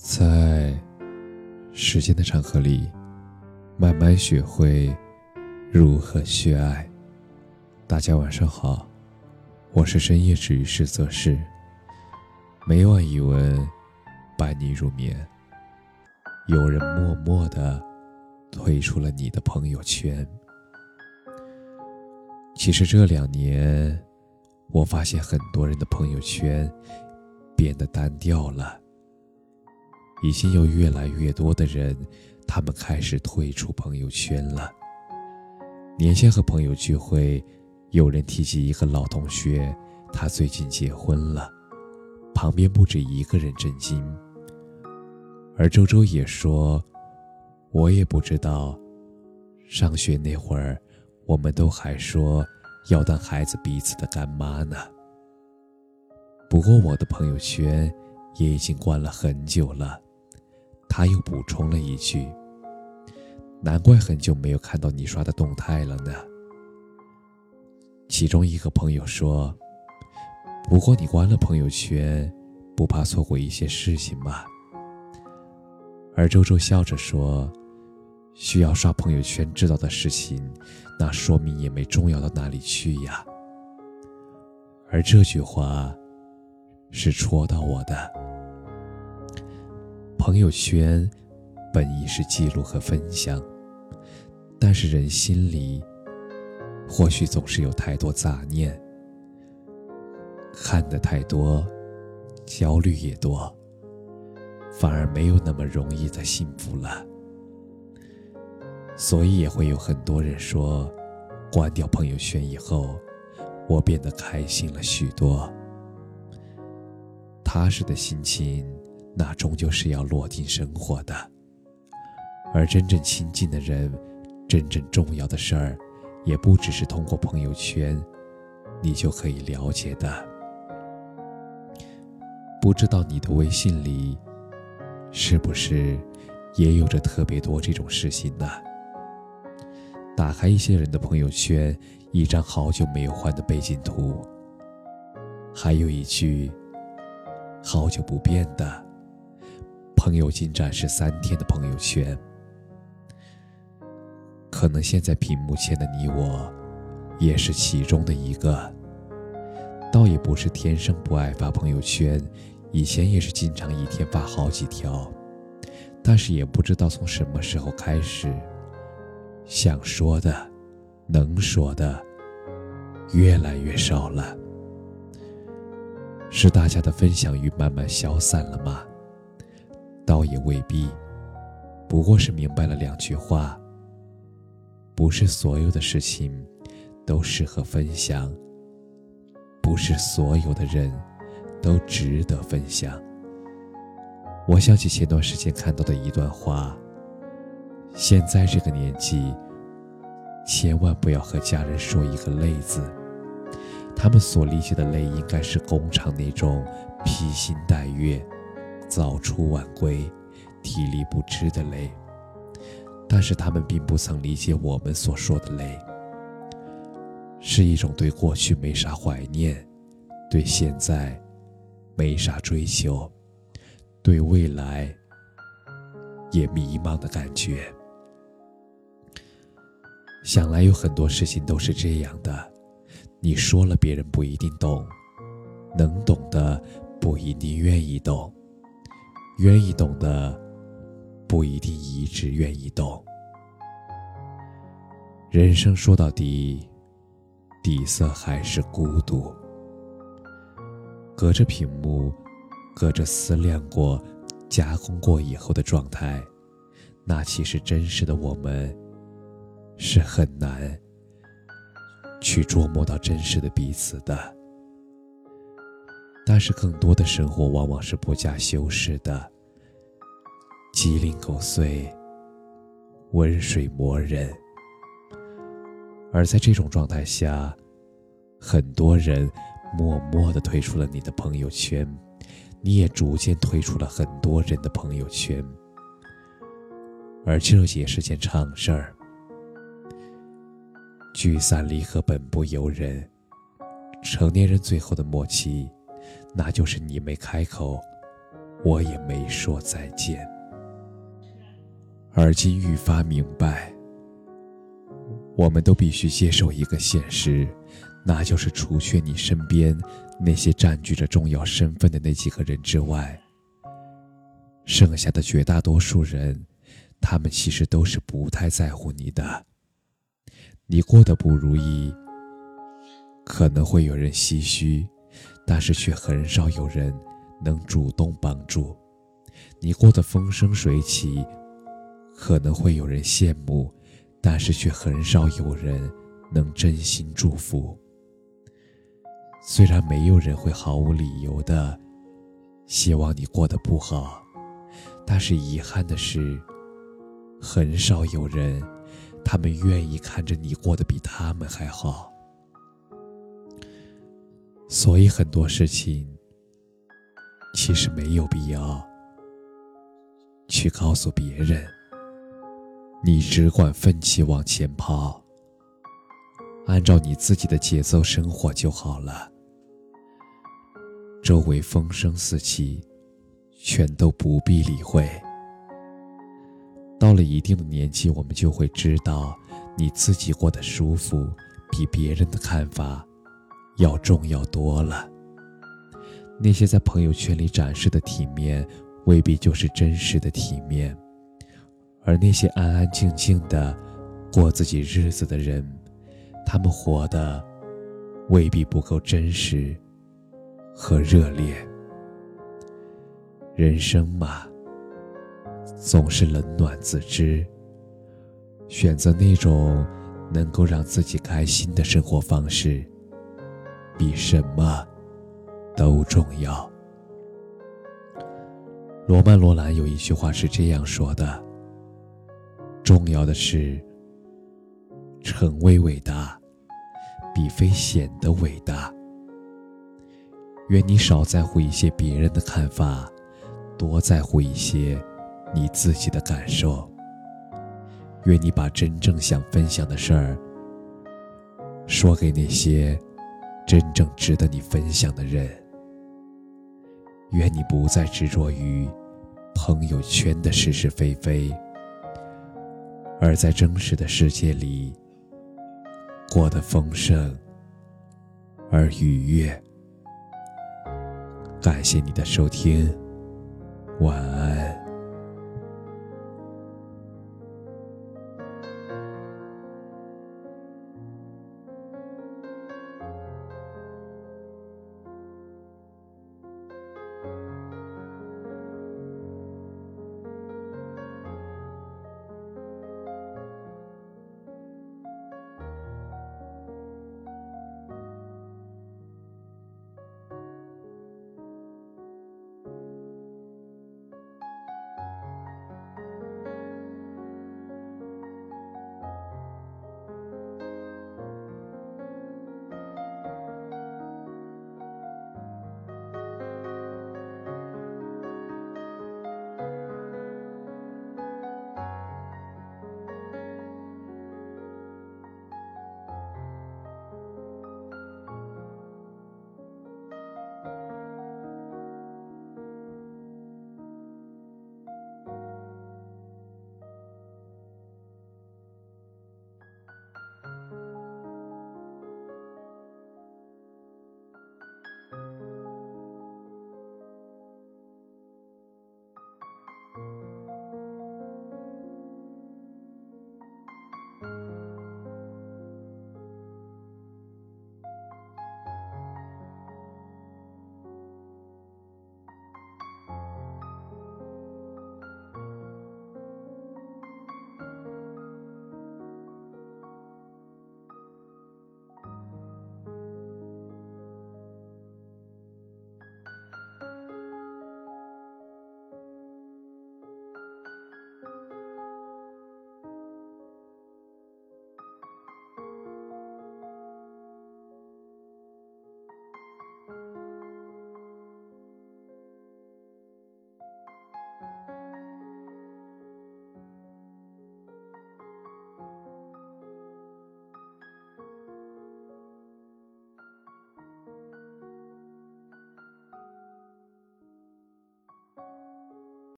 在时间的长河里，慢慢学会如何去爱。大家晚上好，我是深夜治愈师泽世。每晚一文，伴你入眠。有人默默的退出了你的朋友圈。其实这两年，我发现很多人的朋友圈变得单调了。已经有越来越多的人，他们开始退出朋友圈了。年前和朋友聚会，有人提起一个老同学，他最近结婚了，旁边不止一个人震惊。而周周也说：“我也不知道，上学那会儿，我们都还说要当孩子彼此的干妈呢。”不过我的朋友圈也已经关了很久了。他又补充了一句：“难怪很久没有看到你刷的动态了呢。”其中一个朋友说：“不过你关了朋友圈，不怕错过一些事情吗？”而周周笑着说：“需要刷朋友圈知道的事情，那说明也没重要到哪里去呀。”而这句话，是戳到我的。朋友圈本意是记录和分享，但是人心里或许总是有太多杂念，看的太多，焦虑也多，反而没有那么容易的幸福了。所以也会有很多人说，关掉朋友圈以后，我变得开心了许多，踏实的心情。那终究是要落进生活的，而真正亲近的人，真正重要的事儿，也不只是通过朋友圈，你就可以了解的。不知道你的微信里，是不是也有着特别多这种事情呢？打开一些人的朋友圈，一张好久没有换的背景图，还有一句好久不变的。朋友仅展示三天的朋友圈，可能现在屏幕前的你我，也是其中的一个。倒也不是天生不爱发朋友圈，以前也是经常一天发好几条，但是也不知道从什么时候开始，想说的、能说的，越来越少了。是大家的分享欲慢慢消散了吗？倒也未必，不过是明白了两句话：不是所有的事情都适合分享，不是所有的人都值得分享。我想起前段时间看到的一段话：现在这个年纪，千万不要和家人说一个累字，他们所理解的累，应该是工厂那种披星戴月。早出晚归、体力不支的累，但是他们并不曾理解我们所说的累，是一种对过去没啥怀念，对现在没啥追求，对未来也迷茫的感觉。想来有很多事情都是这样的，你说了别人不一定懂，能懂的不一定愿意懂。愿意懂的，不一定一直愿意懂。人生说到底，底色还是孤独。隔着屏幕，隔着思量过、加工过以后的状态，那其实真实的我们，是很难去琢磨到真实的彼此的。但是，更多的生活往往是不加修饰的，鸡零狗碎，温水磨人。而在这种状态下，很多人默默的退出了你的朋友圈，你也逐渐退出了很多人的朋友圈。而这也是件常事儿，聚散离合本不由人，成年人最后的默契。那就是你没开口，我也没说再见。而今愈发明白，我们都必须接受一个现实，那就是除却你身边那些占据着重要身份的那几个人之外，剩下的绝大多数人，他们其实都是不太在乎你的。你过得不如意，可能会有人唏嘘，但是却很少有人能主动帮助；你过得风生水起，可能会有人羡慕，但是却很少有人能真心祝福。虽然没有人会毫无理由的希望你过得不好，但是遗憾的是，很少有人。他们愿意看着你过得比他们还好，所以很多事情其实没有必要去告诉别人。你只管奋起往前跑，按照你自己的节奏生活就好了。周围风声四起，全都不必理会。到了一定的年纪，我们就会知道，你自己过得舒服，比别人的看法要重要多了。那些在朋友圈里展示的体面，未必就是真实的体面；而那些安安静静的过自己日子的人，他们活的未必不够真实和热烈。人生嘛。总是冷暖自知。选择那种能够让自己开心的生活方式，比什么都重要。罗曼·罗兰有一句话是这样说的：“重要的是，成为伟大，比非显得伟大。愿你少在乎一些别人的看法，多在乎一些。”你自己的感受。愿你把真正想分享的事儿说给那些真正值得你分享的人。愿你不再执着于朋友圈的是是非非，而在真实的世界里过得丰盛而愉悦。感谢你的收听，晚安。